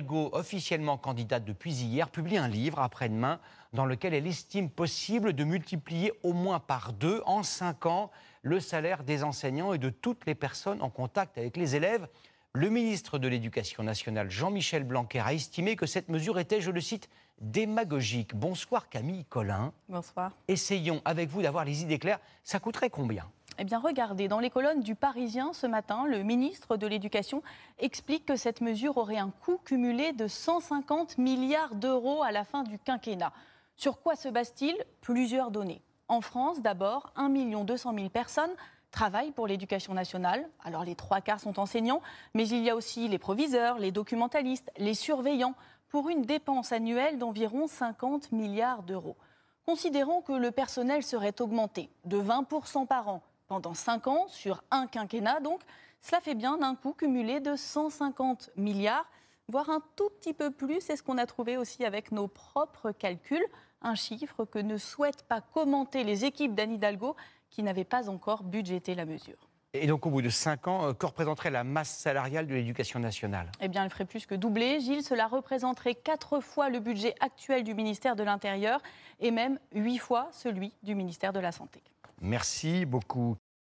Hidalgo, officiellement candidate depuis hier, publie un livre après-demain dans lequel elle estime possible de multiplier au moins par deux en cinq ans le salaire des enseignants et de toutes les personnes en contact avec les élèves. Le ministre de l'Éducation nationale, Jean-Michel Blanquer, a estimé que cette mesure était, je le cite, démagogique. Bonsoir Camille Collin. Bonsoir. Essayons avec vous d'avoir les idées claires. Ça coûterait combien? Eh bien, regardez, dans les colonnes du Parisien ce matin, le ministre de l'Éducation explique que cette mesure aurait un coût cumulé de 150 milliards d'euros à la fin du quinquennat. Sur quoi se base-t-il? Plusieurs données. En France, d'abord, 1 200 000 personnes travaillent pour l'éducation nationale. Alors les trois quarts sont enseignants, mais il y a aussi les proviseurs, les documentalistes, les surveillants, pour une dépense annuelle d'environ 50 milliards d'euros. Considérons que le personnel serait augmenté de 20% par an pendant 5 ans, sur un quinquennat donc, cela fait bien un coût cumulé de 150 milliards, voire un tout petit peu plus, c'est ce qu'on a trouvé aussi avec nos propres calculs, un chiffre que ne souhaitent pas commenter les équipes d'Anne Hidalgo qui n'avaient pas encore budgété la mesure. Et donc, au bout de 5 ans, euh, que représenterait la masse salariale de l'éducation nationale? Eh bien, elle ferait plus que doubler. Gilles, cela représenterait 4 fois le budget actuel du ministère de l'Intérieur et même 8 fois celui du ministère de la Santé. Merci beaucoup.